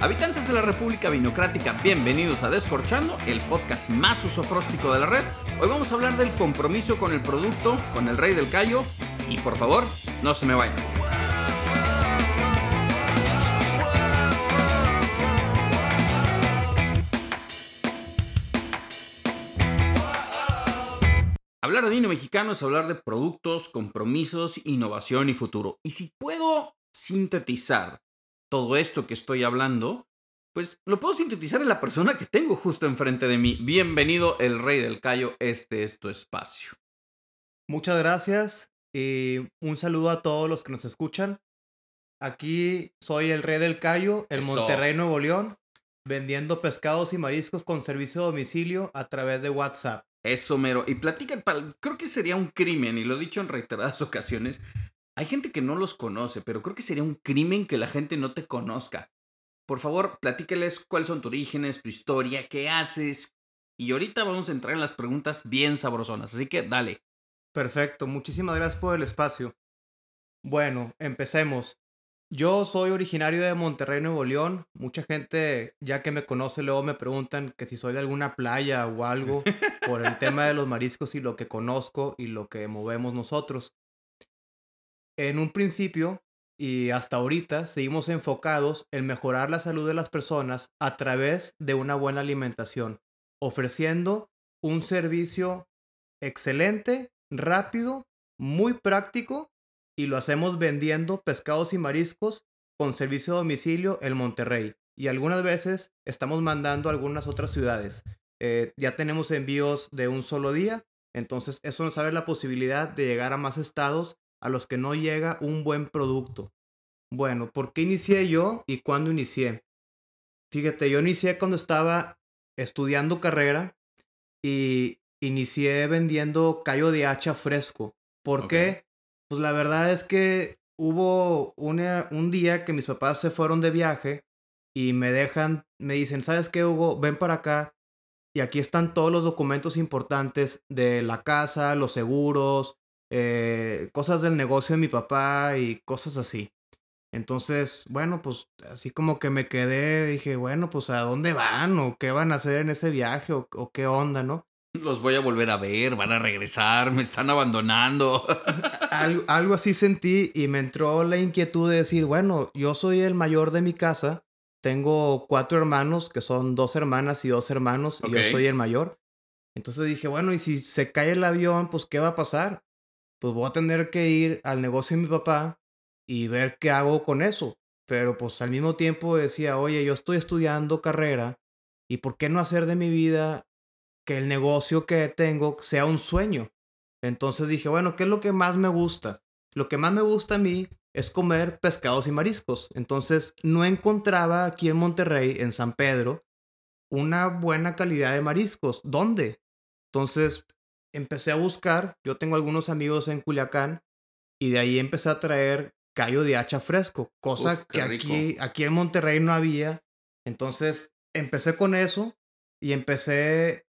Habitantes de la República Vinocrática, bienvenidos a Descorchando, el podcast más usofróstico de la red. Hoy vamos a hablar del compromiso con el producto, con el rey del callo, y por favor, no se me vayan. Hablar de vino mexicano es hablar de productos, compromisos, innovación y futuro. Y si puedo sintetizar todo esto que estoy hablando, pues lo puedo sintetizar en la persona que tengo justo enfrente de mí. Bienvenido, el Rey del Cayo, este es tu espacio. Muchas gracias y un saludo a todos los que nos escuchan. Aquí soy el Rey del Cayo, el Eso. Monterrey, Nuevo León, vendiendo pescados y mariscos con servicio a domicilio a través de WhatsApp. Eso, mero. Y platican, creo que sería un crimen, y lo he dicho en reiteradas ocasiones. Hay gente que no los conoce, pero creo que sería un crimen que la gente no te conozca. Por favor, platícales cuáles son tus orígenes, tu historia, qué haces. Y ahorita vamos a entrar en las preguntas bien sabrosonas, así que dale. Perfecto, muchísimas gracias por el espacio. Bueno, empecemos. Yo soy originario de Monterrey, Nuevo León. Mucha gente, ya que me conoce, luego me preguntan que si soy de alguna playa o algo por el tema de los mariscos y lo que conozco y lo que movemos nosotros. En un principio y hasta ahorita seguimos enfocados en mejorar la salud de las personas a través de una buena alimentación, ofreciendo un servicio excelente, rápido, muy práctico y lo hacemos vendiendo pescados y mariscos con servicio a domicilio en Monterrey. Y algunas veces estamos mandando a algunas otras ciudades. Eh, ya tenemos envíos de un solo día, entonces eso nos abre la posibilidad de llegar a más estados a los que no llega un buen producto. Bueno, ¿por qué inicié yo y cuándo inicié? Fíjate, yo inicié cuando estaba estudiando carrera y inicié vendiendo callo de hacha fresco. ¿Por qué? Pues la verdad es que hubo una- un día que mis papás se fueron de viaje y me dejan, me dicen, ¿sabes qué, Hugo? Ven para acá y aquí están todos los documentos importantes de la casa, los seguros, eh, cosas del negocio de mi papá y cosas así. Entonces, bueno, pues así como que me quedé, dije, bueno, pues a dónde van o qué van a hacer en ese viaje o, o qué onda, ¿no? Los voy a volver a ver, van a regresar, me están abandonando. Algo, algo así sentí y me entró la inquietud de decir, bueno, yo soy el mayor de mi casa, tengo cuatro hermanos, que son dos hermanas y dos hermanos, y yo soy el mayor. Entonces dije, bueno, y si se cae el avión, pues ¿qué va a pasar? Pues voy a tener que ir al negocio de mi papá y ver qué hago con eso. Pero pues al mismo tiempo decía, oye, yo estoy estudiando carrera y ¿por qué no hacer de mi vida que el negocio que tengo sea un sueño? Entonces dije, bueno, ¿qué es lo que más me gusta? Lo que más me gusta a mí es comer pescados y mariscos. Entonces no encontraba aquí en Monterrey, en San Pedro, una buena calidad de mariscos. ¿Dónde? Entonces empecé a buscar. Yo tengo algunos amigos en Culiacán y de ahí empecé a traer callo de hacha fresco, cosa Uf, que rico. aquí, aquí en Monterrey no había. Entonces empecé con eso y empecé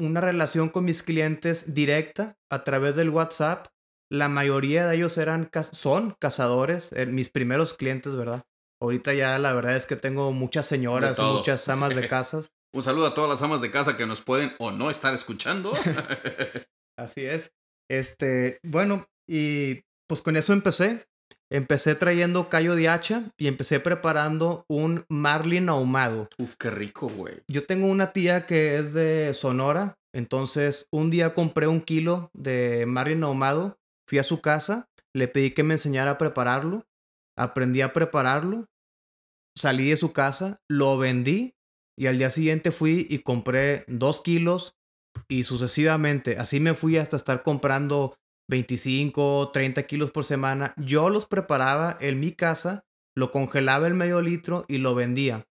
una relación con mis clientes directa a través del WhatsApp. La mayoría de ellos eran son cazadores, eh, mis primeros clientes, ¿verdad? Ahorita ya la verdad es que tengo muchas señoras muchas amas de casas. Un saludo a todas las amas de casa que nos pueden o no estar escuchando. Así es. Este, bueno, y pues con eso empecé. Empecé trayendo callo de hacha y empecé preparando un marlin ahumado. Uf, qué rico, güey. Yo tengo una tía que es de Sonora, entonces un día compré un kilo de marlin ahumado, fui a su casa, le pedí que me enseñara a prepararlo, aprendí a prepararlo, salí de su casa, lo vendí y al día siguiente fui y compré dos kilos y sucesivamente. Así me fui hasta estar comprando 25, 30 kilos por semana. Yo los preparaba en mi casa, lo congelaba el medio litro y lo vendía.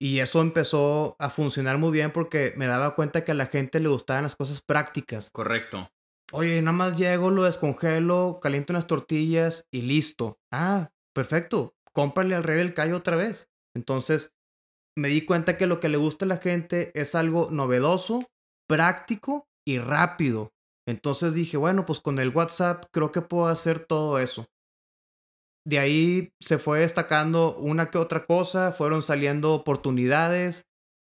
Y eso empezó a funcionar muy bien porque me daba cuenta que a la gente le gustaban las cosas prácticas. Correcto. Oye, nada más llego, lo descongelo, caliento unas tortillas y listo. Ah, perfecto. Cómprale al rey del callo otra vez. Entonces, me di cuenta que lo que le gusta a la gente es algo novedoso, práctico y rápido. Entonces dije, bueno, pues con el WhatsApp creo que puedo hacer todo eso. de ahí se fue destacando una que otra cosa, fueron saliendo oportunidades,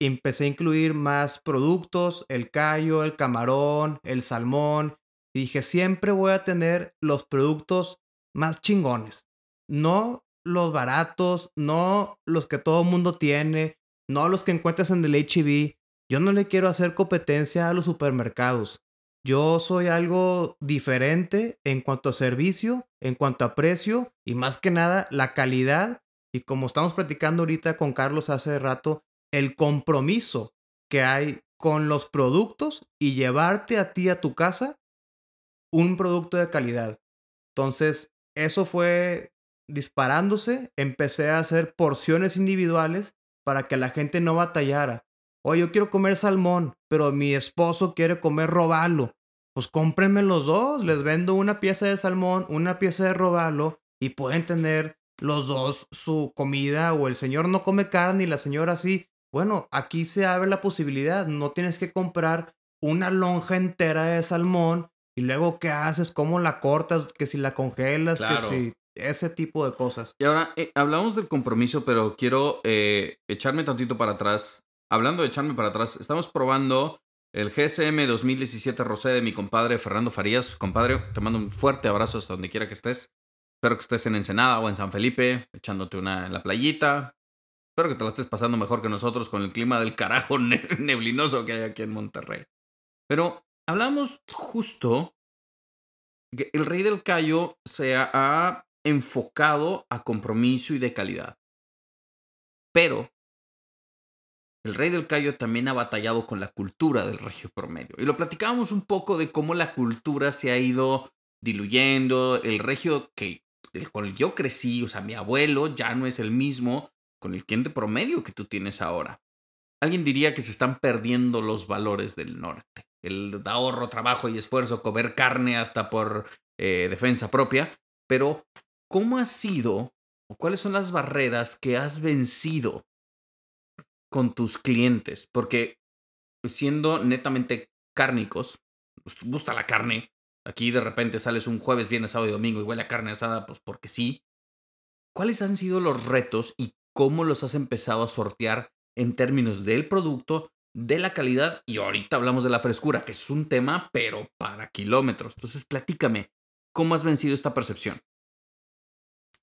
empecé a incluir más productos, el callo, el camarón, el salmón, y dije, siempre voy a tener los productos más chingones, no los baratos, no los que todo mundo tiene, no los que encuentras en el HB. Yo no le quiero hacer competencia a los supermercados. Yo soy algo diferente en cuanto a servicio, en cuanto a precio y más que nada la calidad y como estamos platicando ahorita con Carlos hace rato, el compromiso que hay con los productos y llevarte a ti a tu casa un producto de calidad. Entonces, eso fue disparándose, empecé a hacer porciones individuales para que la gente no batallara. Oye, yo quiero comer salmón, pero mi esposo quiere comer robalo. Pues cómprenme los dos, les vendo una pieza de salmón, una pieza de robalo y pueden tener los dos su comida o el señor no come carne y la señora sí. Bueno, aquí se abre la posibilidad, no tienes que comprar una lonja entera de salmón y luego qué haces, cómo la cortas, que si la congelas, que si ese tipo de cosas. Y ahora, eh, hablamos del compromiso, pero quiero eh, echarme tantito para atrás hablando de echarme para atrás, estamos probando el GSM 2017 Rosé de mi compadre Fernando Farías. Compadre, te mando un fuerte abrazo hasta donde quiera que estés. Espero que estés en Ensenada o en San Felipe, echándote una en la playita. Espero que te la estés pasando mejor que nosotros con el clima del carajo neblinoso que hay aquí en Monterrey. Pero hablamos justo que el Rey del Cayo se ha enfocado a compromiso y de calidad. Pero el rey del Cayo también ha batallado con la cultura del regio promedio. Y lo platicábamos un poco de cómo la cultura se ha ido diluyendo. El regio que el yo crecí, o sea, mi abuelo ya no es el mismo con el cliente promedio que tú tienes ahora. Alguien diría que se están perdiendo los valores del norte. El ahorro, trabajo y esfuerzo, comer carne hasta por eh, defensa propia. Pero, ¿cómo ha sido o cuáles son las barreras que has vencido con tus clientes, porque siendo netamente cárnicos, nos gusta la carne, aquí de repente sales un jueves, viernes, sábado y domingo y huele a carne asada, pues porque sí. ¿Cuáles han sido los retos y cómo los has empezado a sortear en términos del producto, de la calidad y ahorita hablamos de la frescura, que es un tema, pero para kilómetros. Entonces, platícame, ¿cómo has vencido esta percepción?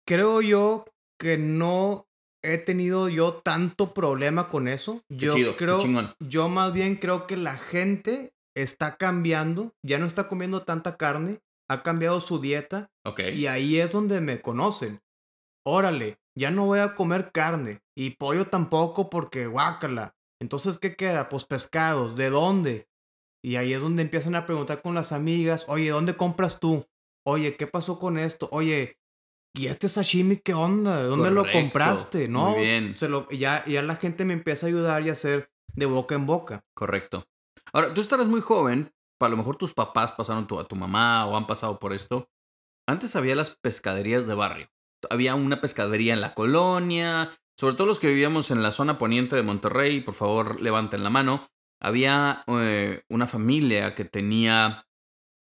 Creo yo que no he tenido yo tanto problema con eso. Yo creo, yo más bien creo que la gente está cambiando, ya no está comiendo tanta carne, ha cambiado su dieta. Y ahí es donde me conocen. Órale, ya no voy a comer carne y pollo tampoco porque guácala. Entonces, ¿qué queda? Pues pescados, ¿de dónde? Y ahí es donde empiezan a preguntar con las amigas, oye, ¿dónde compras tú? Oye, ¿qué pasó con esto? Oye, ¿y este sashimi qué onda? ¿Dónde lo compraste? ¿No? Muy bien. Se lo, ya, ya la gente me empieza a ayudar y a hacer de boca en boca. Correcto. Ahora, tú estarás muy joven, a lo mejor tus papás pasaron a tu mamá o han pasado por esto. Antes había las pescaderías de barrio. Había una pescadería en la colonia, sobre todo los que vivíamos en la zona poniente de Monterrey, por favor levanten la mano. Había eh, una familia que tenía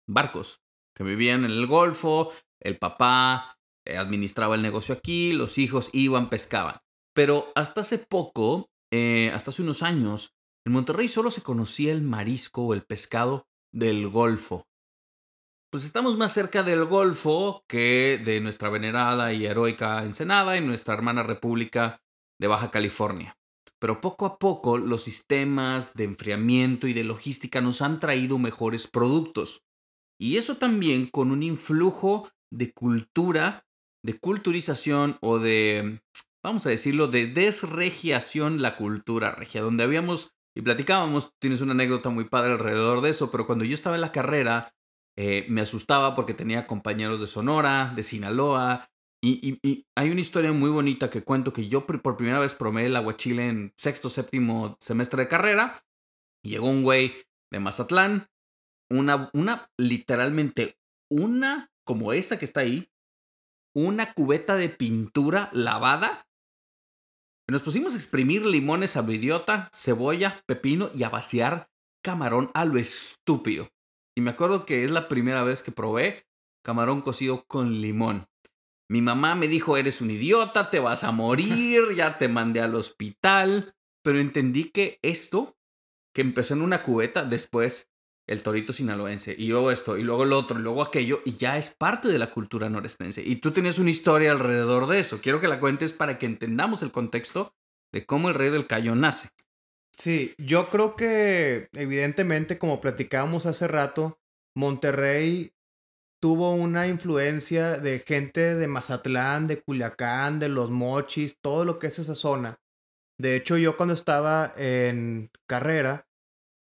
barcos, que vivían en el Golfo, el papá administraba el negocio aquí, los hijos iban, pescaban. Pero hasta hace poco, eh, hasta hace unos años, en Monterrey solo se conocía el marisco o el pescado del Golfo. Pues estamos más cerca del Golfo que de nuestra venerada y heroica Ensenada y nuestra hermana República de Baja California. Pero poco a poco los sistemas de enfriamiento y de logística nos han traído mejores productos. Y eso también con un influjo de cultura de culturización o de, vamos a decirlo, de desregiación la cultura regia, donde habíamos y platicábamos, tienes una anécdota muy padre alrededor de eso, pero cuando yo estaba en la carrera, eh, me asustaba porque tenía compañeros de Sonora, de Sinaloa, y, hay una historia muy bonita que cuento que yo por primera vez probé el aguachile en sexto, séptimo semestre de carrera, y llegó un güey de Mazatlán, una, una, literalmente, una como esa que está ahí, una cubeta de pintura lavada. Nos pusimos a exprimir limones a lo idiota, cebolla, pepino y a vaciar camarón a lo estúpido. Y me acuerdo que es la primera vez que probé camarón cocido con limón. Mi mamá me dijo, eres un idiota, te vas a morir, ya te mandé al hospital. Pero entendí que esto, que empezó en una cubeta, después el torito sinaloense, y luego esto, y luego el otro, y luego aquello, y ya es parte de la cultura norestense. Y tú tienes una historia alrededor de eso. Quiero que la cuentes para que entendamos el contexto de cómo el rey del Cayo nace. Sí, yo creo que evidentemente, como platicábamos hace rato, Monterrey tuvo una influencia de gente de Mazatlán, de Culiacán, de Los Mochis, todo lo que es esa zona. De hecho, yo cuando estaba en carrera,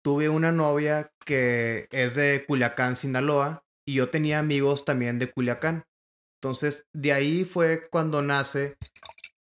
tuve una novia que es de Culiacán, Sinaloa, y yo tenía amigos también de Culiacán. Entonces, de ahí fue cuando nace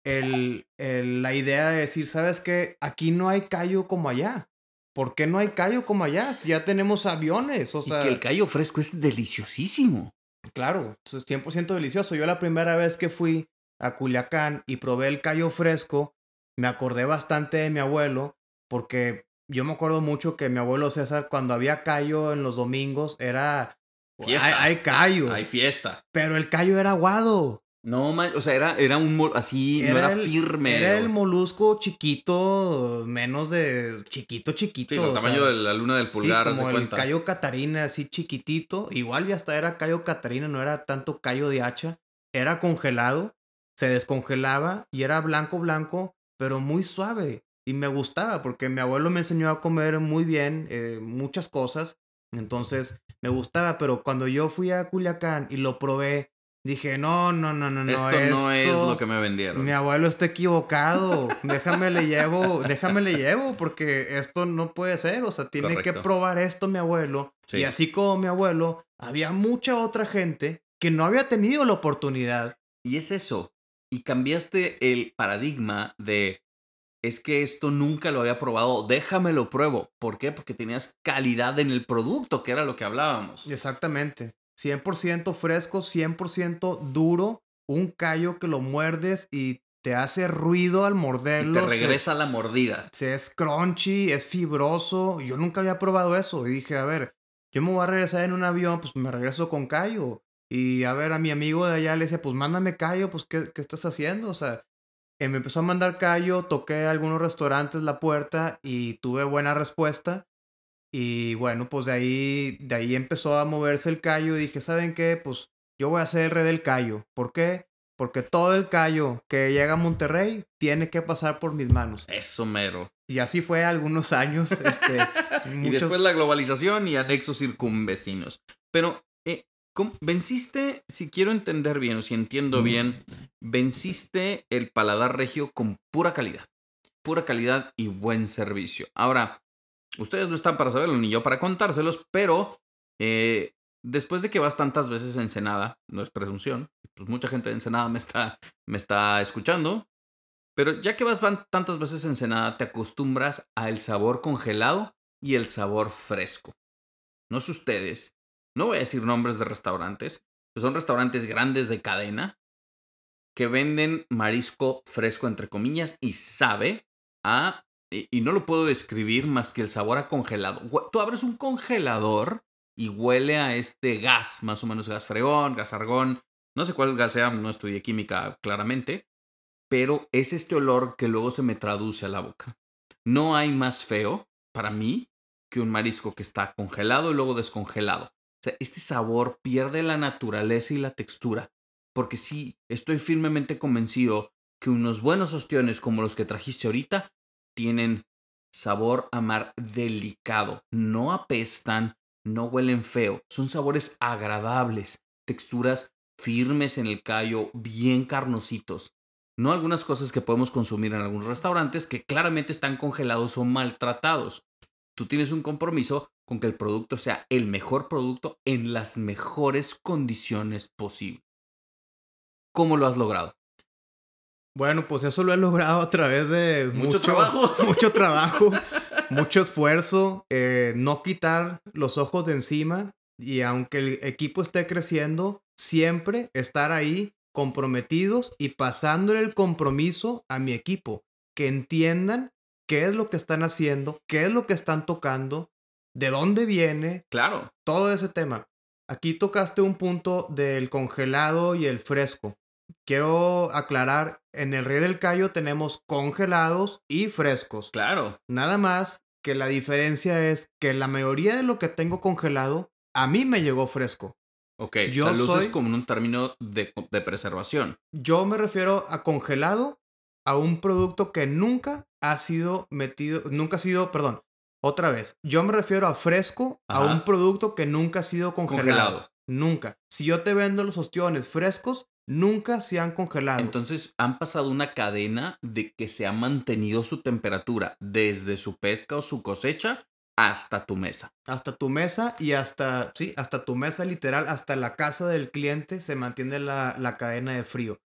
el, la idea de decir, ¿sabes qué? Aquí no hay callo como allá. ¿Por qué no hay callo como allá? Si ya tenemos aviones, o sea... Y que el callo fresco es deliciosísimo. Claro, es 100% delicioso. Yo la primera vez que fui a Culiacán y probé el callo fresco, me acordé bastante de mi abuelo, porque yo me acuerdo mucho que mi abuelo César, cuando había callo en los domingos, era... Fiesta. Hay, hay callo. Hay fiesta. Pero el callo era aguado. No, o sea, era, era un así, no era firme. Era el molusco chiquito, menos de chiquito, chiquito. Sí, el tamaño de la luna del pulgar. Sí, como el callo catarina, así chiquitito. Igual ya hasta era callo catarina, no era tanto callo de hacha. Era congelado, se descongelaba y era blanco, blanco, pero muy suave. Y me gustaba porque mi abuelo me enseñó a comer muy bien eh, muchas cosas. Entonces me gustaba, pero cuando yo fui a Culiacán y lo probé, Dije, no, no, no, no, no. Esto no es lo que me vendieron. Mi abuelo está equivocado. déjame le llevo, déjame le llevo, porque esto no puede ser. O sea, tiene que probar esto mi abuelo. Y así como mi abuelo, había mucha otra gente que no había tenido la oportunidad. Y es eso. Y cambiaste el paradigma de es que esto nunca lo había probado, déjame lo pruebo. ¿Por qué? Porque tenías calidad en el producto, que era lo que hablábamos. Exactamente. 100% fresco, 100% duro, un callo que lo muerdes y te hace ruido al morderlo. te regresa la mordida. Se, es crunchy, es fibroso. Yo nunca había probado eso. Y dije, a ver, yo me voy a regresar en un avión, pues me regreso con callo. Y a ver, a mi amigo de allá le decía, pues mándame callo, pues ¿qué, qué estás haciendo? O sea, me empezó a mandar callo, toqué a algunos restaurantes la puerta y tuve buena respuesta. Y bueno, pues de ahí, de ahí empezó a moverse el callo y dije, ¿saben qué? Pues yo voy a ser el rey del callo. ¿Por qué? Porque todo el callo que llega a Monterrey tiene que pasar por mis manos. Eso mero. Y así fue algunos años. Este, Y después la globalización y anexos circunvecinos. Pero, venciste, si quiero entender bien o si entiendo bien, venciste el paladar regio con pura calidad. Pura calidad y buen servicio. Ahora, Ustedes no están para saberlo ni yo para contárselos, pero eh, después de que vas tantas veces a Ensenada, no es presunción, pues mucha gente de Ensenada me está, me está escuchando, pero ya que vas tantas veces a Ensenada, te acostumbras al sabor congelado y el sabor fresco. No sé ustedes, no voy a decir nombres de restaurantes, son restaurantes grandes de cadena que venden marisco fresco entre comillas y sabe a y, no lo puedo describir más que el sabor a congelado. Tú abres un congelador y huele a este gas, más o menos gas fregón, gas argón, no sé cuál gas sea, no estudié química claramente, pero es este olor que luego se me traduce a la boca. No hay más feo para mí que un marisco que está congelado y luego descongelado. Este sabor pierde la naturaleza y la textura, porque sí, estoy firmemente convencido que unos buenos ostiones como los que trajiste ahorita tienen sabor a mar delicado, no apestan, no huelen feo, son sabores agradables, texturas firmes en el callo, bien carnositos. No algunas cosas que podemos consumir en algunos restaurantes que claramente están congelados o maltratados. Tú tienes un compromiso con que el producto sea el mejor producto en las mejores condiciones posibles. ¿Cómo lo has logrado? Bueno, pues eso lo he logrado a través de mucho, trabajo. Mucho trabajo, mucho esfuerzo, eh, no quitar los ojos de encima y aunque el equipo esté creciendo, siempre estar ahí comprometidos y pasándole el compromiso a mi equipo, que entiendan qué es lo que están haciendo, qué es lo que están tocando, de dónde viene. Claro. Todo ese tema. Aquí tocaste un punto del congelado y el fresco. quiero aclarar, en el Rey del Cayo tenemos congelados y frescos. Claro. Nada más que la diferencia es que la mayoría de lo que tengo congelado, a mí me llegó fresco. Ok, yo o sea, lo usas como en un término de, de preservación. Yo me refiero a congelado a un producto que nunca ha sido metido, nunca ha sido, perdón, otra vez, yo me refiero a fresco a un producto que nunca ha sido congelado. Nunca. Si yo te vendo los ostiones frescos, nunca se han congelado. Entonces han pasado una cadena de que se ha mantenido su temperatura desde su pesca o su cosecha hasta tu mesa. Hasta tu mesa y hasta, sí, hasta tu mesa literal, hasta la casa del cliente se mantiene la, la cadena de frío.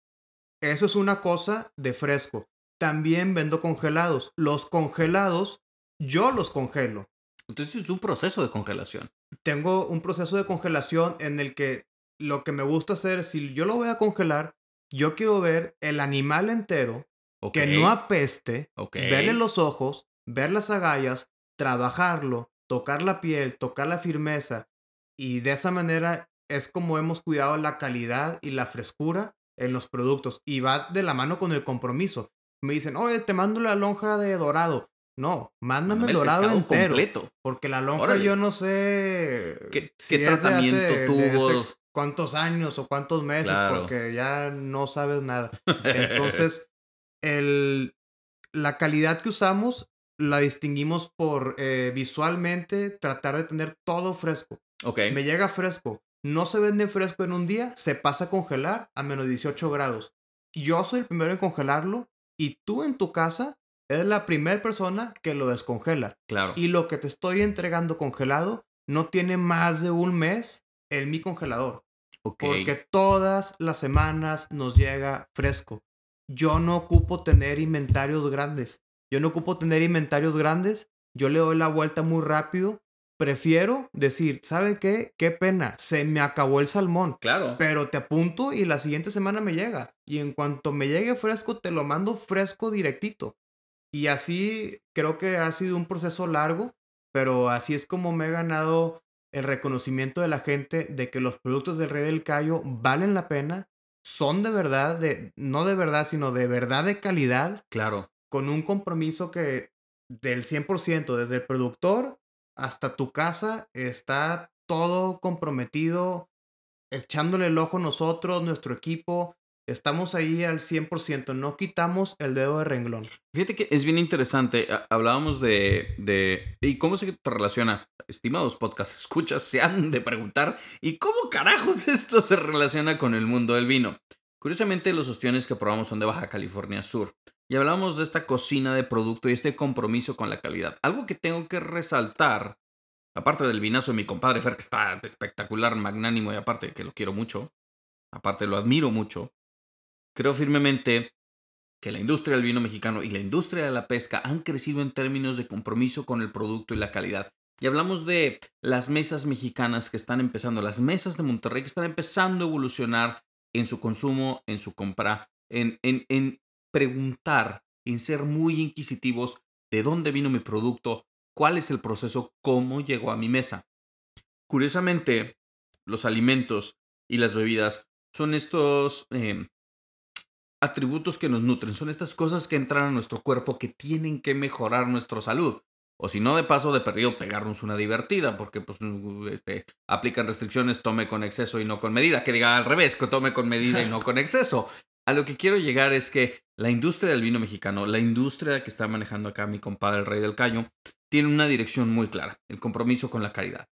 Eso es una cosa de fresco. También vendo congelados. Los congelados, yo los congelo. Entonces es un proceso de congelación. Tengo un proceso de congelación en el que lo que me gusta hacer, si yo lo voy a congelar, yo quiero ver el animal entero, que no apeste, verle los ojos, ver las agallas, trabajarlo, tocar la piel, tocar la firmeza. Y de esa manera es como hemos cuidado la calidad y la frescura en los productos. Y va de la mano con el compromiso. Me dicen, oye, te mando la lonja de dorado. No, mándame el dorado entero. Completo. Porque la lonja yo no sé qué, tratamiento tuvo. cuántos años o cuántos meses, porque ya no sabes nada. Entonces, el, la calidad que usamos la distinguimos por eh, visualmente tratar de tener todo fresco. Me llega fresco. No se vende fresco en un día, se pasa a congelar a menos 18 grados. Yo soy el primero en congelarlo y tú en tu casa eres la primera persona que lo descongela. Claro. Y lo que te estoy entregando congelado no tiene más de un mes en mi congelador. Porque todas las semanas nos llega fresco. Yo no ocupo tener inventarios grandes. Yo no ocupo tener inventarios grandes, yo le doy la vuelta muy rápido. Prefiero decir, ¿sabe qué? Qué pena, se me acabó el salmón. Claro. Pero te apunto y la siguiente semana me llega. Y en cuanto me llegue fresco, te lo mando fresco directito. Y así creo que ha sido un proceso largo, pero así es como me he ganado el reconocimiento de la gente de que los productos del Rey del Cayo valen la pena, son de verdad, de, no de verdad, sino de verdad de calidad. Claro con un compromiso que del 100%, desde el productor hasta tu casa, está todo comprometido, echándole el ojo nosotros, nuestro equipo. Estamos ahí al 100%, no quitamos el dedo de renglón. Fíjate que es bien interesante. Hablábamos de, de. ¿Y cómo se te relaciona? Estimados podcast escuchas, se han de preguntar. ¿Y cómo carajos esto se relaciona con el mundo del vino? Curiosamente, los ostiones que probamos son de Baja California Sur y hablamos de esta cocina de producto y este compromiso con la calidad. Algo que tengo que resaltar, aparte del vinazo de mi compadre Fer, que está espectacular, magnánimo y aparte que lo quiero mucho, aparte lo admiro mucho, creo firmemente que la industria del vino mexicano y la industria de la pesca han crecido en términos de compromiso con el producto y la calidad. Y hablamos de las mesas mexicanas que están empezando, las mesas de Monterrey que están empezando a evolucionar en su consumo, en su compra, en, en, en preguntar, en ser muy inquisitivos de dónde vino mi producto, cuál es el proceso, cómo llegó a mi mesa. Curiosamente, los alimentos y las bebidas son estos em, atributos que nos nutren, son estas cosas que entran a nuestro cuerpo que tienen que mejorar nuestra salud. O si no, de paso, de perdido, pegarnos una divertida, porque pues este, aplican restricciones, tome con exceso y no con medida. Que diga al revés, que tome con medida y no con exceso. A lo que quiero llegar es que la industria del vino mexicano, la industria que está manejando acá mi compadre el Rey del Caño, tiene una dirección muy clara, el compromiso con la calidad.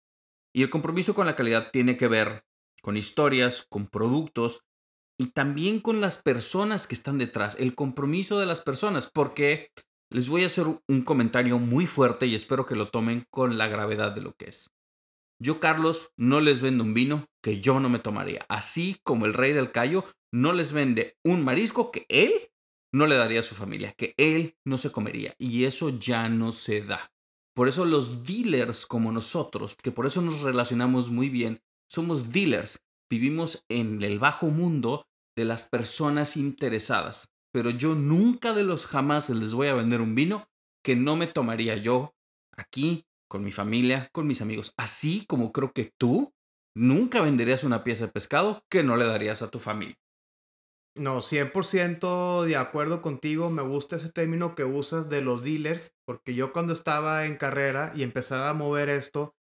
Y el compromiso con la calidad tiene que ver con historias, con productos y también con las personas que están detrás, el compromiso de las personas, porque les voy a hacer un comentario muy fuerte y espero que lo tomen con la gravedad de lo que es. Yo, Carlos, no les vendo un vino que yo no me tomaría, así como el rey del Cayo no les vende un marisco que él no le daría a su familia, que él no se comería. Y eso ya no se da. Por eso los dealers como nosotros, que por eso nos relacionamos muy bien, somos dealers. Vivimos en el bajo mundo de las personas interesadas. Pero yo nunca de los jamás les voy a vender un vino que no me tomaría yo aquí, con mi familia, con mis amigos. Así como creo que tú nunca venderías una pieza de pescado que no le darías a tu familia. No, 100% de acuerdo contigo. Me gusta ese término que usas de los dealers, porque yo cuando estaba en carrera y empezaba a mover esto,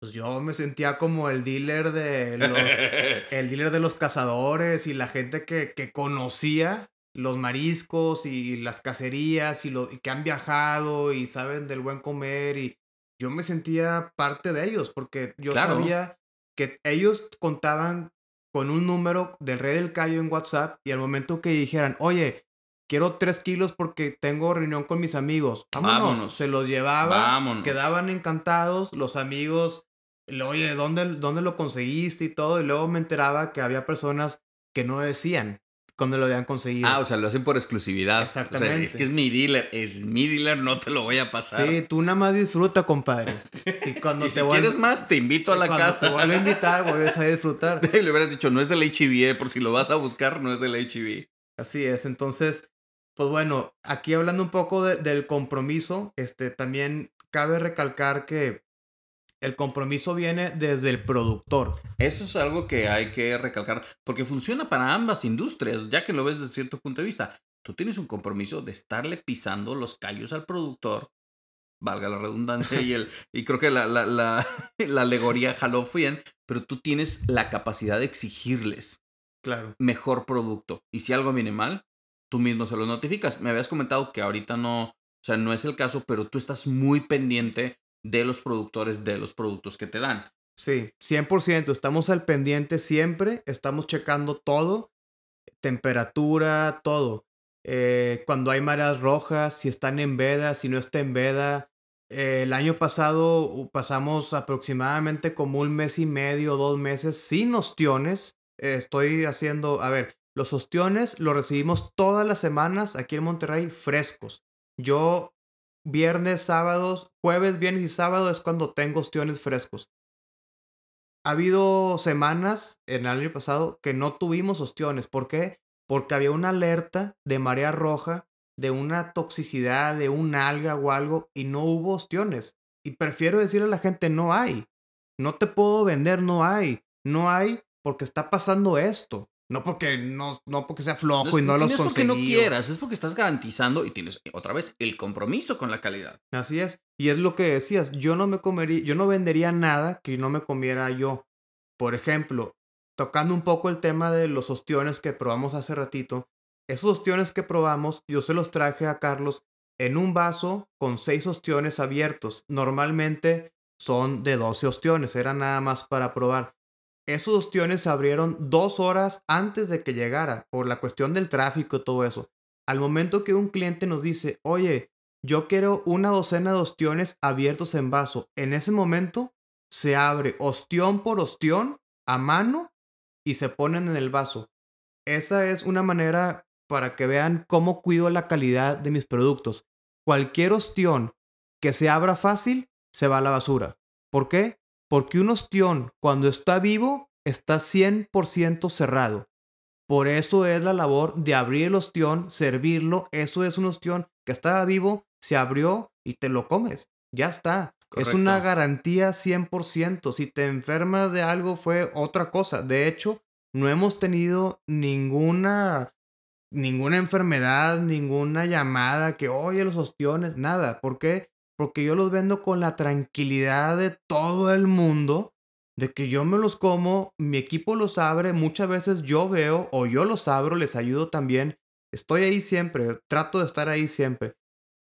pues yo me sentía como el dealer de los, el dealer de los cazadores y la gente que, que conocía los mariscos y las cacerías y, lo, y que han viajado y saben del buen comer y yo me sentía parte de ellos porque yo Claro. sabía que ellos contaban con un número del Rey del Cayo en WhatsApp y al momento que dijeran, oye, quiero tres kilos porque tengo reunión con mis amigos, vámonos, Vámonos. se los llevaba, Vámonos. quedaban encantados, los amigos, oye, ¿dónde, ¿dónde lo conseguiste y todo? Y luego me enteraba que había personas que no decían cuando lo habían conseguido. Ah, o sea, lo hacen por exclusividad. O sea, Exactamente. es que es mi dealer, es mi dealer, no te lo voy a pasar. Sí, tú nada más disfruta, compadre. Y cuando y te si vuelve- quieres más, te invito a la cuando casa. te vuelve a invitar, vuelves a disfrutar. Le hubieras dicho, no es del HIV, por si lo vas a buscar, no es del HIV. Así es, entonces, pues bueno, aquí hablando un poco de- del compromiso, este, también cabe recalcar que el compromiso viene desde el productor. Eso es algo que hay que recalcar, porque funciona para ambas industrias, ya que lo ves desde cierto punto de vista. Tú tienes un compromiso de estarle pisando los callos al productor, valga la redundancia, y, el, y creo que la, la, la, la alegoría jaló bien, pero tú tienes la capacidad de exigirles Claro. mejor producto. Y si algo viene mal, tú mismo se lo notificas. Me habías comentado que ahorita no, o sea, no es el caso, pero tú estás muy pendiente de los productores de los productos que te dan. Sí, 100%. Estamos al pendiente siempre, estamos checando todo, temperatura, todo. Eh, cuando hay mareas rojas, si están en veda, si no está en veda. Eh, el año pasado pasamos aproximadamente como un mes y medio, dos meses sin ostiones. Estoy haciendo, a ver, los ostiones los recibimos todas las semanas aquí en Monterrey frescos. Yo viernes, sábados, jueves, viernes y sábado es cuando tengo ostiones frescos. Ha habido semanas en el año pasado que no tuvimos ostiones. ¿Por qué? Porque había una alerta de marea roja, de una toxicidad, de un alga o algo, y no hubo ostiones. Y prefiero decirle a la gente, no hay. No te puedo vender, no hay. No hay porque está pasando esto. No porque no, no porque sea flojo y no los es porque no conseguí. quieras, es porque estás garantizando y tienes otra vez el compromiso con la calidad. Así es. Y es lo que decías, yo no me comería, yo no vendería nada que no me comiera yo. Por ejemplo, tocando un poco el tema de los ostiones que probamos hace ratito, esos ostiones que probamos, yo se los traje a Carlos en un vaso con seis ostiones abiertos. Normalmente son de 12 ostiones, era nada más para probar. Esos ostiones se abrieron dos horas antes de que llegara, por la cuestión del tráfico y todo eso. Al momento que un cliente nos dice, oye, yo quiero una docena de ostiones abiertos en vaso. En ese momento se abre ostión por ostión a mano y se ponen en el vaso. Esa es una manera para que vean cómo cuido la calidad de mis productos. Cualquier ostión que se abra fácil se va a la basura. ¿Por qué? Porque un ostión cuando está vivo está 100% cerrado. Por eso es la labor de abrir el ostión, servirlo. Eso es un ostión que estaba vivo, se abrió y te lo comes. Ya está. Es una garantía 100%. Si te enfermas de algo fue otra cosa. De hecho, no hemos tenido ninguna ninguna enfermedad, ninguna llamada que, oye, los ostiones, nada. ¿Por qué? Porque yo los vendo con la tranquilidad de todo el mundo, de que yo me los como, mi equipo los abre, muchas veces yo veo o yo los abro, les ayudo también. Estoy ahí siempre, trato de estar ahí siempre.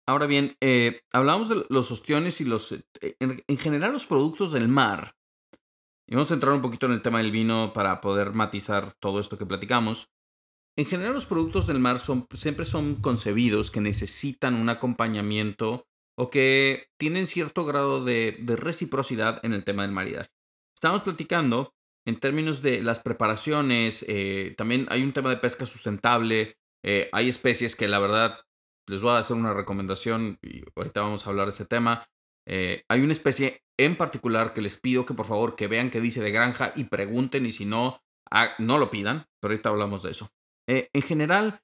Ahora bien, eh, hablamos de los ostiones y los, eh, en, en general los productos del mar. Y vamos a entrar un poquito en el tema del vino para poder matizar todo esto que platicamos. En general los productos del mar siempre son concebidos que necesitan un acompañamiento o que tienen cierto grado de, reciprocidad en el tema del maridaje. Estamos platicando en términos de las preparaciones, eh, también hay un tema de pesca sustentable, eh, hay especies que la verdad les voy a hacer una recomendación y ahorita vamos a hablar de ese tema. Eh, hay una especie en particular que les pido que por favor que vean que dice de granja y pregunten y si no, ah, no lo pidan, pero ahorita hablamos de eso. En general,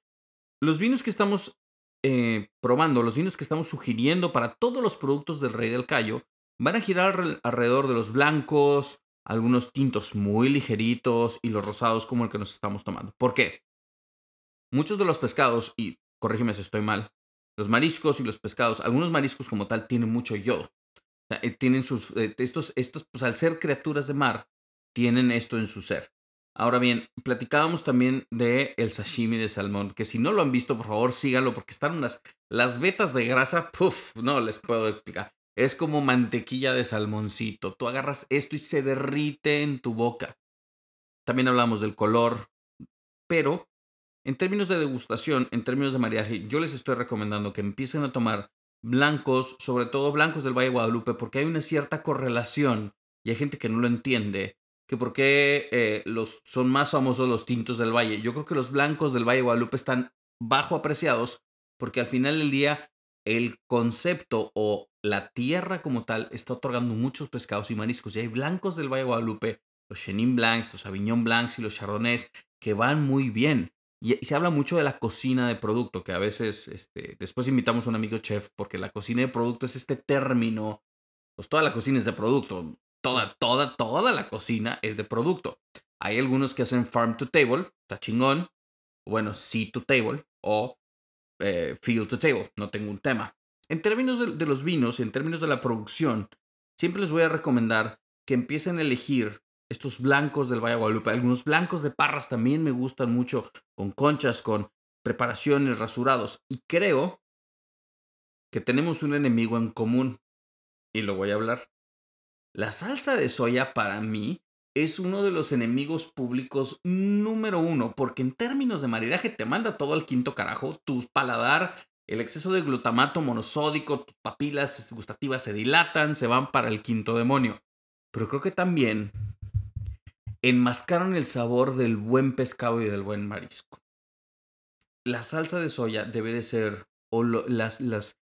los vinos que estamos eh, probando, los vinos que estamos sugiriendo para todos los productos del Rey del Cayo, van a girar alre- alrededor de los blancos, algunos tintos muy ligeritos y los rosados como el que nos estamos tomando. ¿Por qué? muchos de los pescados, y corrígeme si estoy mal, los mariscos y los pescados, algunos mariscos como tal tienen mucho yodo. Eh, tienen sus, eh, estos, estos, pues al ser criaturas de mar, tienen esto en su ser. Ahora bien, platicábamos también de el sashimi de salmón, que si no lo han visto, por favor síganlo, porque están unas, las vetas de grasa, puff, no les puedo explicar. Es como mantequilla de salmoncito. Tú agarras esto y se derrite en tu boca. También hablamos del color, pero en términos de degustación, en términos de mariaje, yo les estoy recomendando que empiecen a tomar blancos, sobre todo blancos del Valle de Guadalupe, porque hay una cierta correlación y hay gente que no lo entiende, que por qué eh, los, son más famosos los tintos del Valle. Yo creo que los blancos del Valle Guadalupe están bajo apreciados porque al final del día el concepto o la tierra como tal está otorgando muchos pescados y mariscos. Y hay blancos del Valle Guadalupe, los Chenin Blancs, los Avignon Blancs y los Chardonnays, que van muy bien. Y, se habla mucho de la cocina de producto, que a veces, este, después invitamos a un amigo chef, porque la cocina de producto es este término, pues toda la cocina es de producto, toda, toda, toda la cocina es de producto. Hay algunos que hacen farm to table, está chingón, bueno, sea to table o eh, field to table, no tengo un tema. En términos de, de los vinos y en términos de la producción, siempre les voy a recomendar que empiecen a elegir estos blancos del Valle de Guadalupe. Algunos blancos de Parras también me gustan mucho, con conchas, con preparaciones, rasurados. Y creo que tenemos un enemigo en común. Y lo voy a hablar. La salsa de soya para mí es uno de los enemigos públicos número uno, porque en términos de maridaje te manda todo al quinto carajo. Tu paladar, el exceso de glutamato monosódico, tus papilas gustativas se dilatan, se van para el quinto demonio. Pero creo que también enmascaran el sabor del buen pescado y del buen marisco. La salsa de soya debe de ser, o las, las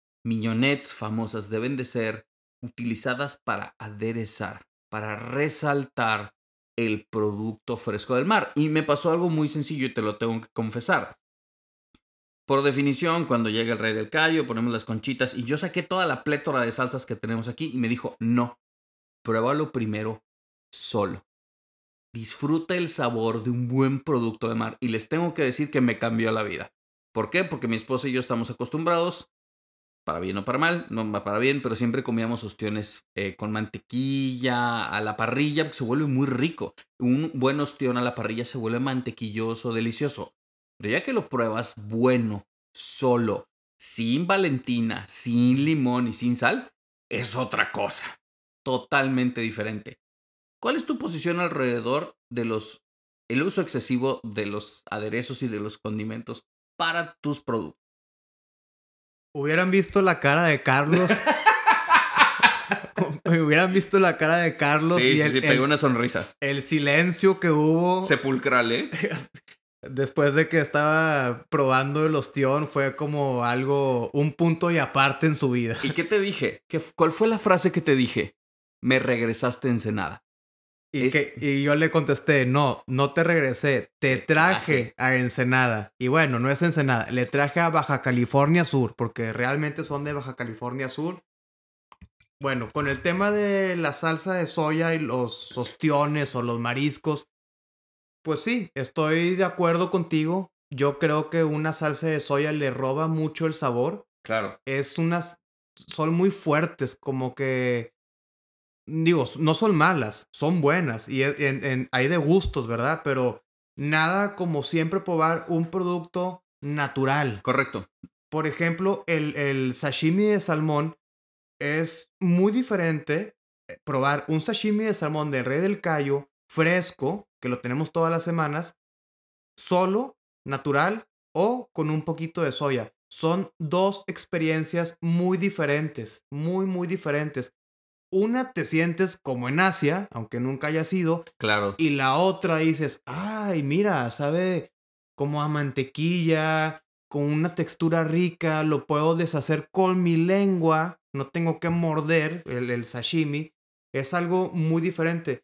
famosas deben de ser utilizadas para aderezar, para resaltar el producto fresco del mar. Y me pasó algo muy sencillo y te lo tengo que confesar. Por definición, cuando llega el rey del callo, ponemos las conchitas y yo saqué toda la plétora de salsas que tenemos aquí y me dijo, no, pruébalo primero solo disfruta el sabor de un buen producto de mar. Y les tengo que decir que me cambió la vida. ¿Por qué? Porque mi esposa y yo estamos acostumbrados, para bien o para mal, no para bien, pero siempre comíamos ostiones eh, con mantequilla a la parrilla, porque se vuelve muy rico. Un buen ostión a la parrilla se vuelve mantequilloso, delicioso. Pero ya que lo pruebas bueno, solo, sin Valentina, sin limón y sin sal, es otra cosa. Totalmente diferente. ¿Cuál es tu posición alrededor de los el uso excesivo de los aderezos y de los condimentos para tus productos? Hubieran visto la cara de Carlos. hubieran visto la cara de Carlos y el, sí, pegó una sonrisa. El silencio que hubo. Sepulcral, ¿eh? Después de que estaba probando el ostión, fue como algo, un punto y aparte en su vida. ¿Y qué te dije? ¿Qué, ¿Cuál fue la frase que te dije? Me regresaste Ensenada. Y, yo le contesté, no, no te regresé, te traje a Ensenada. Y bueno, no es Ensenada, le traje a Baja California Sur, porque realmente son de Baja California Sur. Bueno, con el tema de la salsa de soya y los ostiones o los mariscos, pues sí, estoy de acuerdo contigo. Yo creo que una salsa de soya le roba mucho el sabor. Claro. Es unas, son muy fuertes, como que digo, no son malas, son buenas y e, hay de gustos, ¿verdad? Pero nada como siempre probar un producto natural. Correcto. Por ejemplo, el, el sashimi de salmón es muy diferente eh, probar un sashimi de salmón de Rey del Cayo fresco, que lo tenemos todas las semanas, solo, natural o con un poquito de soya. Son dos experiencias muy diferentes, muy, muy diferentes una te sientes como en Asia, aunque nunca haya sido. Claro. Y la otra dices, ay, mira, sabe como a mantequilla, con una textura rica, lo puedo deshacer con mi lengua, no tengo que morder el, sashimi. Es algo muy diferente.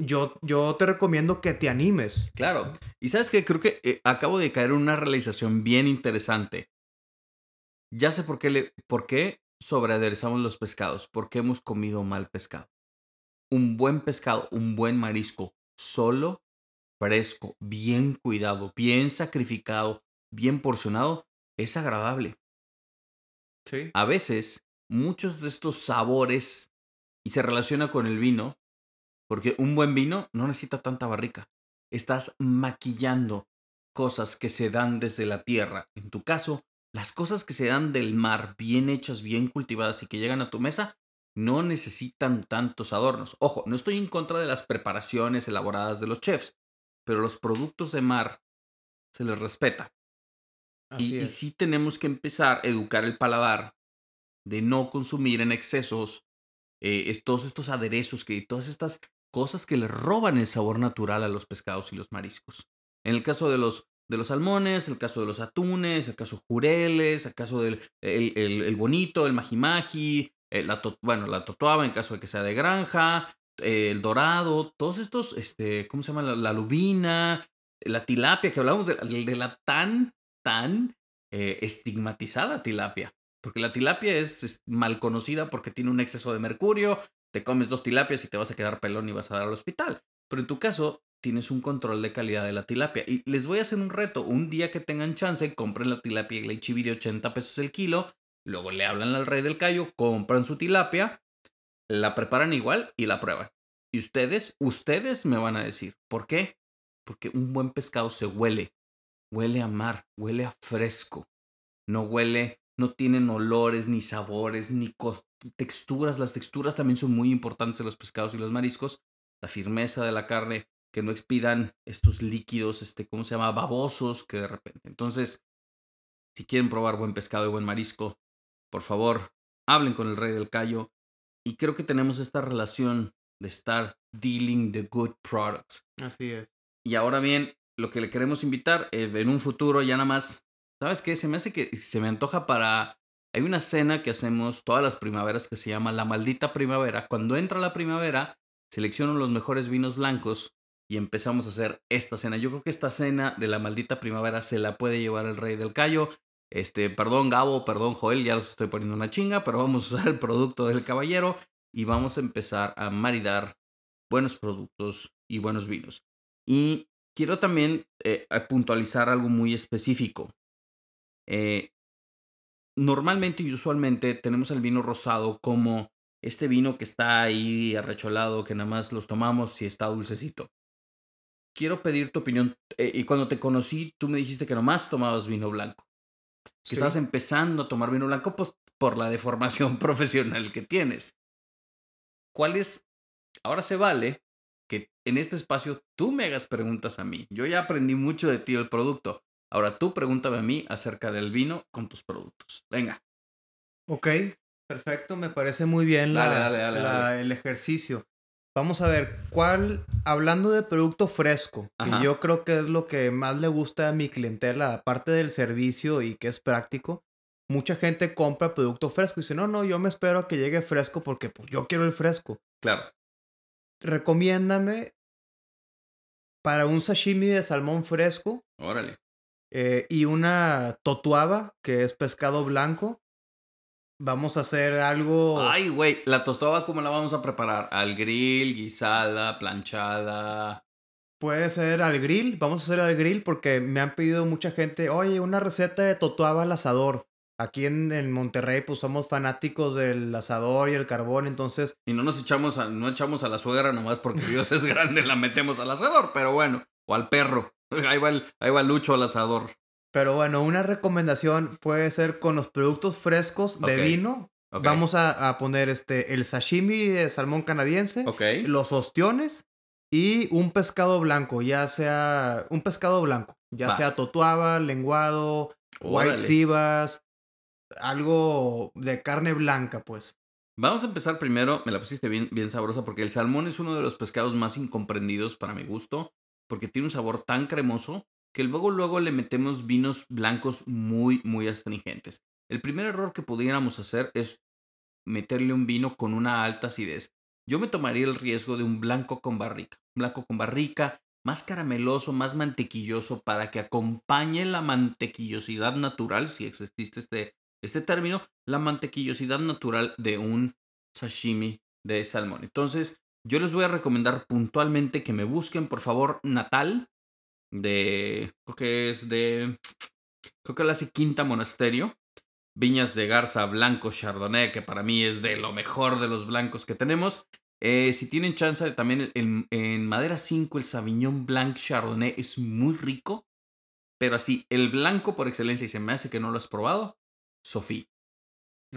Yo, yo te recomiendo que te animes. Claro. Y sabes que creo que eh, acabo de caer en una realización bien interesante. Ya sé por qué, le, por qué sobreaderezamos los pescados porque hemos comido mal pescado. Un buen pescado, un buen marisco, solo, fresco, bien cuidado, bien sacrificado, bien porcionado, es agradable. Sí. A veces, muchos de estos sabores, y se relaciona con el vino, porque un buen vino no necesita tanta barrica. Estás maquillando cosas que se dan desde la tierra. En tu caso, las cosas que se dan del mar, bien hechas, bien cultivadas y que llegan a tu mesa, no necesitan tantos adornos. Ojo, no estoy en contra de las preparaciones elaboradas de los chefs, pero los productos de mar se les respeta. Así Y, sí tenemos que empezar a educar el paladar de no consumir en excesos eh, todos estos aderezos, que, todas estas cosas que le roban el sabor natural a los pescados y los mariscos. En el caso de los, de los salmones, el caso de los atunes, el caso jureles, el caso del el, el- el bonito, el majimaji, eh, la, bueno, la totuaba en caso de que sea de granja, eh, el dorado, todos estos, este, ¿cómo se llama? La, lubina, la tilapia, que hablamos de, de la tan, tan eh, estigmatizada tilapia. Porque la tilapia es, es mal conocida porque tiene un exceso de mercurio, te comes dos tilapias y te vas a quedar pelón y vas a dar al hospital. Pero en tu caso, tienes un control de calidad de la tilapia. Y les voy a hacer un reto. Un día que tengan chance, compren la tilapia y la chibi de 80 pesos el kilo. Luego le hablan al rey del callo, compran su tilapia, la preparan igual y la prueban. Y ustedes, ustedes me van a decir, ¿por qué? Porque un buen pescado se huele. Huele a mar, huele a fresco. No huele, no tienen olores, ni sabores, ni texturas. Las texturas también son muy importantes en los pescados y los mariscos. La firmeza de la carne, que no expidan estos líquidos, este, ¿cómo se llama? Babosos que de repente. Entonces, si quieren probar buen pescado y buen marisco, por favor, hablen con el rey del callo. Y creo que tenemos esta relación de estar dealing the good products. Así es. Y ahora bien, lo que le queremos invitar eh, en un futuro ya nada más, ¿sabes qué? Se me hace que se me antoja para... Hay una cena que hacemos todas las primaveras que se llama La Maldita Primavera. Cuando entra la primavera, selecciono los mejores vinos blancos y empezamos a hacer esta cena. Yo creo que esta cena de La Maldita Primavera se la puede llevar el Rey del Callo. Este, perdón Gabo, perdón Joel, ya los estoy poniendo una chinga, pero vamos a usar el producto del caballero y vamos a empezar a maridar buenos productos y buenos vinos. Y quiero también eh, puntualizar algo muy específico. Eh, normalmente y usualmente tenemos el vino rosado como este vino que está ahí arrecholado, que nada más los tomamos si está dulcecito. Quiero pedir tu opinión. eh, y cuando te conocí, tú me dijiste que nomás tomabas vino blanco. Que Sí. estabas empezando a tomar vino blanco, pues por la deformación profesional que tienes. ¿Cuál es? Ahora se vale que en este espacio tú me hagas preguntas a mí. Yo ya aprendí mucho de ti el producto. Ahora tú pregúntame a mí acerca del vino con tus productos. Venga. Ok, perfecto, me parece muy bien la- Dale, dale, dale, la- dale. el ejercicio. Vamos a ver, ¿cuál, hablando de producto fresco, Ajá. que yo creo que es lo que más le gusta a mi clientela, aparte del servicio y que es práctico, mucha gente compra producto fresco y dice, no, no, yo me espero a que llegue fresco porque pues, yo quiero el fresco. Claro. Recomiéndame para un sashimi de salmón fresco Órale. eh, y una totuaba, que es pescado blanco. Vamos a hacer algo... Ay, güey, la tostada, ¿cómo la vamos a preparar? Al grill, guisada, planchada. Puede ser al grill, vamos a hacer al grill porque me han pedido mucha gente, oye, una receta de totuaba al asador. Aquí en, en Monterrey pues somos fanáticos del asador y el carbón, entonces Y no nos echamos a, no echamos a la suegra nomás porque Dios es grande, la metemos al asador, pero bueno. O al perro. Ahí va, el- ahí va Lucho al asador. Pero bueno, una recomendación puede ser con los productos frescos de vino. Vamos a, a poner este el sashimi de salmón canadiense, los ostiones y un pescado blanco, ya sea un pescado blanco, ya Va. sea totuaba, lenguado, white sivas, algo de carne blanca, pues. Vamos a empezar primero, me la pusiste bien, bien sabrosa porque el salmón es uno de los pescados más incomprendidos para mi gusto porque tiene un sabor tan cremoso que luego luego le metemos vinos blancos muy muy astringentes. El primer error que pudiéramos hacer es meterle un vino con una alta acidez. Yo me tomaría el riesgo de un blanco con barrica, blanco con barrica más carameloso, más mantequilloso para que acompañe la mantequillosidad natural, si existe este este término, la mantequillosidad natural de un sashimi de salmón. Entonces, yo les voy a recomendar puntualmente que me busquen, por favor, Natal, de, creo que es de Creo que la hace Quinta Monasterio. Viñas de Garza Blanco Chardonnay, que para mí es de lo mejor de los blancos que tenemos. Eh, si tienen chance, también en, en Madera 5 el Sauvignon Blanc Chardonnay es muy rico. Pero así, el blanco por excelencia, y se me hace que no lo has probado, Sofía.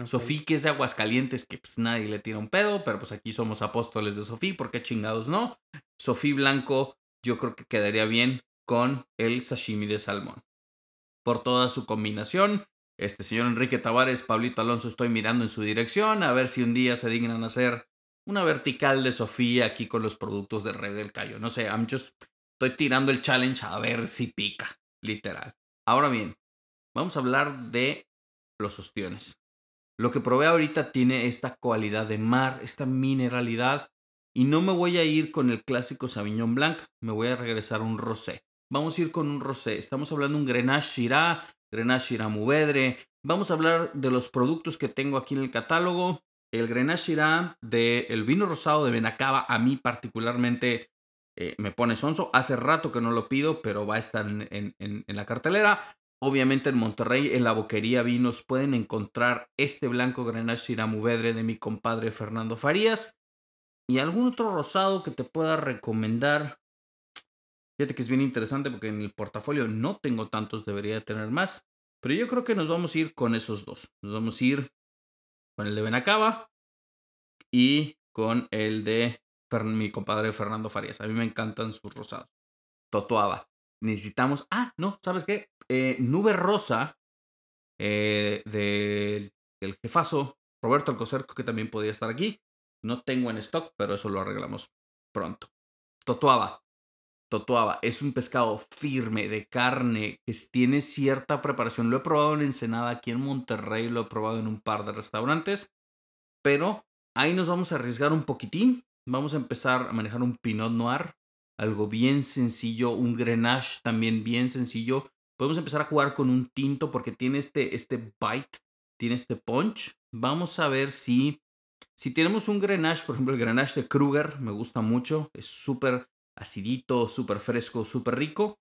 Sofía, que es de Aguascalientes, que pues nadie le tira un pedo, pero pues aquí somos apóstoles de Sofía, ¿por qué chingados no? Sofía Blanco, yo creo que quedaría bien con el sashimi de salmón. Por toda su combinación, este señor Enrique Tavares, Pablito Alonso, estoy mirando en su dirección, a ver si un día se dignan hacer una vertical de Sofía aquí con los productos de Rey del Cayo. No sé, I'm just, estoy tirando el challenge a ver si pica, literal. Ahora bien, vamos a hablar de los ostiones. Lo que probé ahorita tiene esta cualidad de mar, esta mineralidad. Y no me voy a ir con el clásico Sauvignon Blanc, me voy a regresar a un rosé. Vamos a ir con un rosé. Estamos hablando de un Grenache Shiraz, Grenache Shiraz Mouvedre. Vamos a hablar de los productos que tengo aquí en el catálogo. El Grenache Shiraz del vino rosado de Benacaba, a mí particularmente eh, me pone sonso. Hace rato que no lo pido, pero va a estar en la cartelera. Obviamente en Monterrey, en la Boquería Vinos, pueden encontrar este blanco Grenache Siramuvedre de mi compadre Fernando Farías. Y algún otro rosado que te pueda recomendar. Fíjate que es bien interesante porque en el portafolio no tengo tantos, debería tener más. Pero yo creo que nos vamos a ir con esos dos. Nos vamos a ir con el de Benacaba y con el de mi compadre Fernando Farías. A mí me encantan sus rosados. Totoaba necesitamos. Ah, no, ¿sabes qué? Eh, Nube Rosa eh, del, jefazo Roberto Alcocer, que también podría estar aquí. No tengo en stock, pero eso lo arreglamos pronto. Totuaba. Totuaba es un pescado firme de carne que tiene cierta preparación. Lo he probado en Ensenada, aquí en Monterrey, lo he probado en un par de restaurantes, pero ahí nos vamos a arriesgar un poquitín. Vamos a empezar a manejar un Pinot Noir algo bien sencillo, un Grenache también bien sencillo. Podemos empezar a jugar con un tinto porque tiene este, este bite, tiene este punch. Vamos a ver si, si tenemos un Grenache, por ejemplo el Grenache de Kruger, me gusta mucho, es súper acidito, súper fresco, súper rico.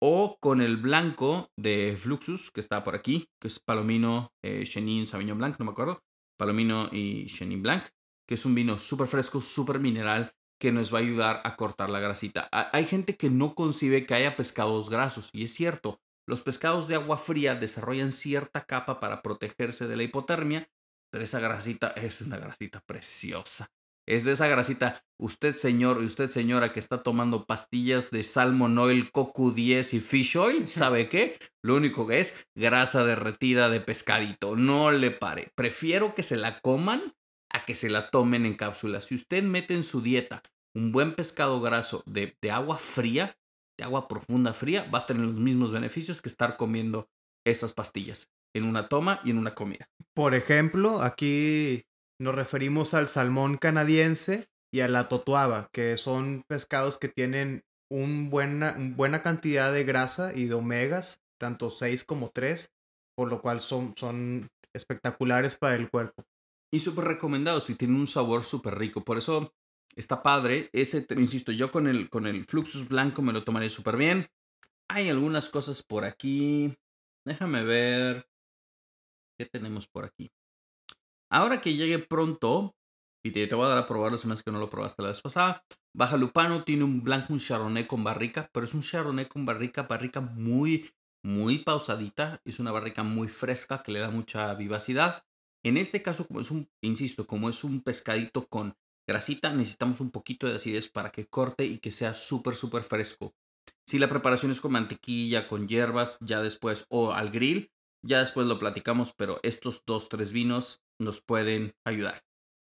O con el blanco de Fluxus, que está por aquí, que es Palomino, eh, Chenin, Sauvignon Blanc, no me acuerdo. Palomino y Chenin Blanc, que es un vino súper fresco, súper mineral, que nos va a ayudar a cortar la grasita. Hay gente que no concibe que haya pescados grasos y es cierto. Los pescados de agua fría desarrollan cierta capa para protegerse de la hipotermia, pero esa grasita es una grasita preciosa. Es de esa grasita, usted señor y usted señora que está tomando pastillas de salmon oil, coco 10 y fish oil, ¿sabe qué? Lo único que es grasa derretida de pescadito. No le pare. Prefiero que se la coman a que se la tomen en cápsulas. Si usted mete en su dieta un buen pescado graso de, agua fría, de agua profunda fría, va a tener los mismos beneficios que estar comiendo esas pastillas en una toma y en una comida. Por ejemplo, aquí nos referimos al salmón canadiense y a la totuaba, que son pescados que tienen un buena, cantidad de grasa y de omegas, tanto 6 como 3, por lo cual son, son espectaculares para el cuerpo. Y súper recomendados y tienen un sabor súper rico. Por eso está padre. Ese, insisto, yo con el, con el Fluxus blanco me lo tomaré súper bien. Hay algunas cosas por aquí. Déjame ver. ¿Qué tenemos por aquí? Ahora que llegue pronto, y te, te voy a dar a probarlo, si más que no lo probaste la vez pasada. Baja Lupano tiene un blanco, un Chardonnay con barrica, pero es un Chardonnay con barrica, barrica muy, muy pausadita. Es una barrica muy fresca que le da mucha vivacidad. En este caso, como es un, insisto, como es un pescadito con grasita, necesitamos un poquito de acidez para que corte y que sea súper, súper fresco. Si la preparación es con mantequilla, con hierbas, ya después, o al grill, ya después lo platicamos, pero estos dos, tres vinos nos pueden ayudar.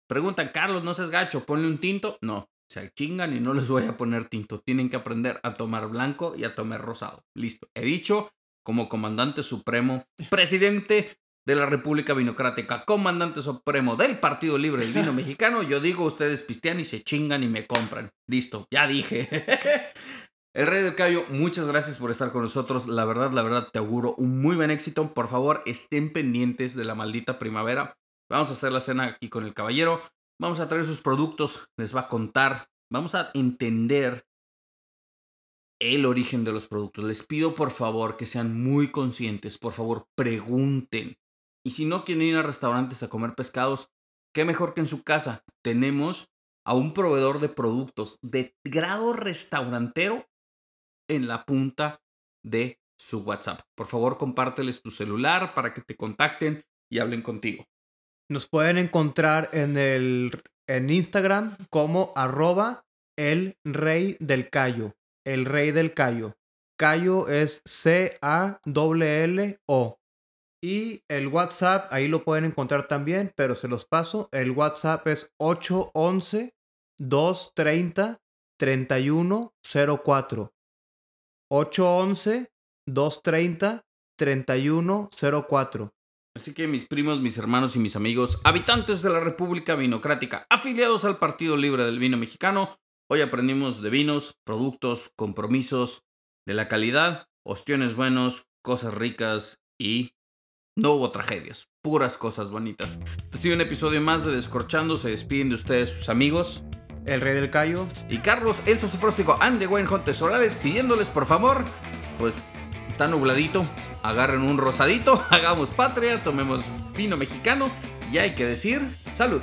Preguntan, Carlos, no seas gacho, ponle un tinto. No, se chingan y no les voy a poner tinto. Tienen que aprender a tomar blanco y a tomar rosado. Listo. He dicho, como comandante supremo, presidente de la República Vinocrática, comandante supremo del Partido Libre del Vino Mexicano, yo digo, ustedes pistean y se chingan y me compran. Listo, ya dije. El Rey del Cayo, muchas gracias por estar con nosotros. La verdad, la verdad, te auguro un muy buen éxito. Por favor, estén pendientes de la maldita primavera. Vamos a hacer la cena aquí con el caballero. Vamos a traer sus productos, les va a contar. Vamos a entender el origen de los productos. Les pido por favor que sean muy conscientes, por favor pregunten. Y si no quieren ir a restaurantes a comer pescados, qué mejor que en su casa. Tenemos a un proveedor de productos de grado restaurantero en la punta de su WhatsApp. Por favor, compárteles tu celular para que te contacten y hablen contigo. Nos pueden encontrar en el en Instagram como arroba el rey del callo. El rey del callo. Callo es C-A-L-L-O. Y el WhatsApp, ahí lo pueden encontrar también, pero se los paso. El WhatsApp es 811 230 3104. 811 230 3104. Así que mis primos, mis hermanos y mis amigos, habitantes de la República Vinocrática, afiliados al Partido Libre del Vino Mexicano, hoy aprendimos de vinos, productos, compromisos, de la calidad, ostiones buenos, cosas ricas y no hubo tragedias, puras cosas bonitas. Este ha sido un episodio más de Descorchando, se despiden de ustedes sus amigos. El Rey del Cayo. Y Carlos, el Sosofróstico and the Wayne Solares pidiéndoles por favor, pues está nubladito, agarren un rosadito, hagamos patria, tomemos vino mexicano y hay que decir salud.